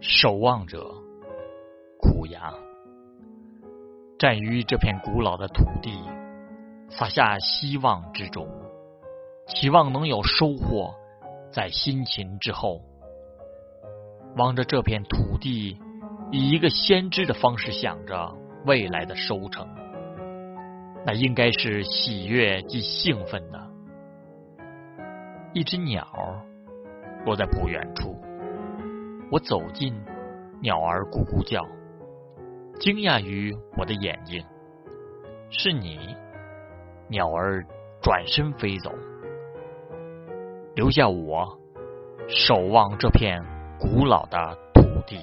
守望者，苦牙，站于这片古老的土地，撒下希望之种，期望能有收获，在辛勤之后，望着这片土地，以一个先知的方式想着未来的收成，那应该是喜悦及兴奋的。一只鸟落在不远处。我走近，鸟儿咕咕叫，惊讶于我的眼睛。是你，鸟儿转身飞走，留下我守望这片古老的土地。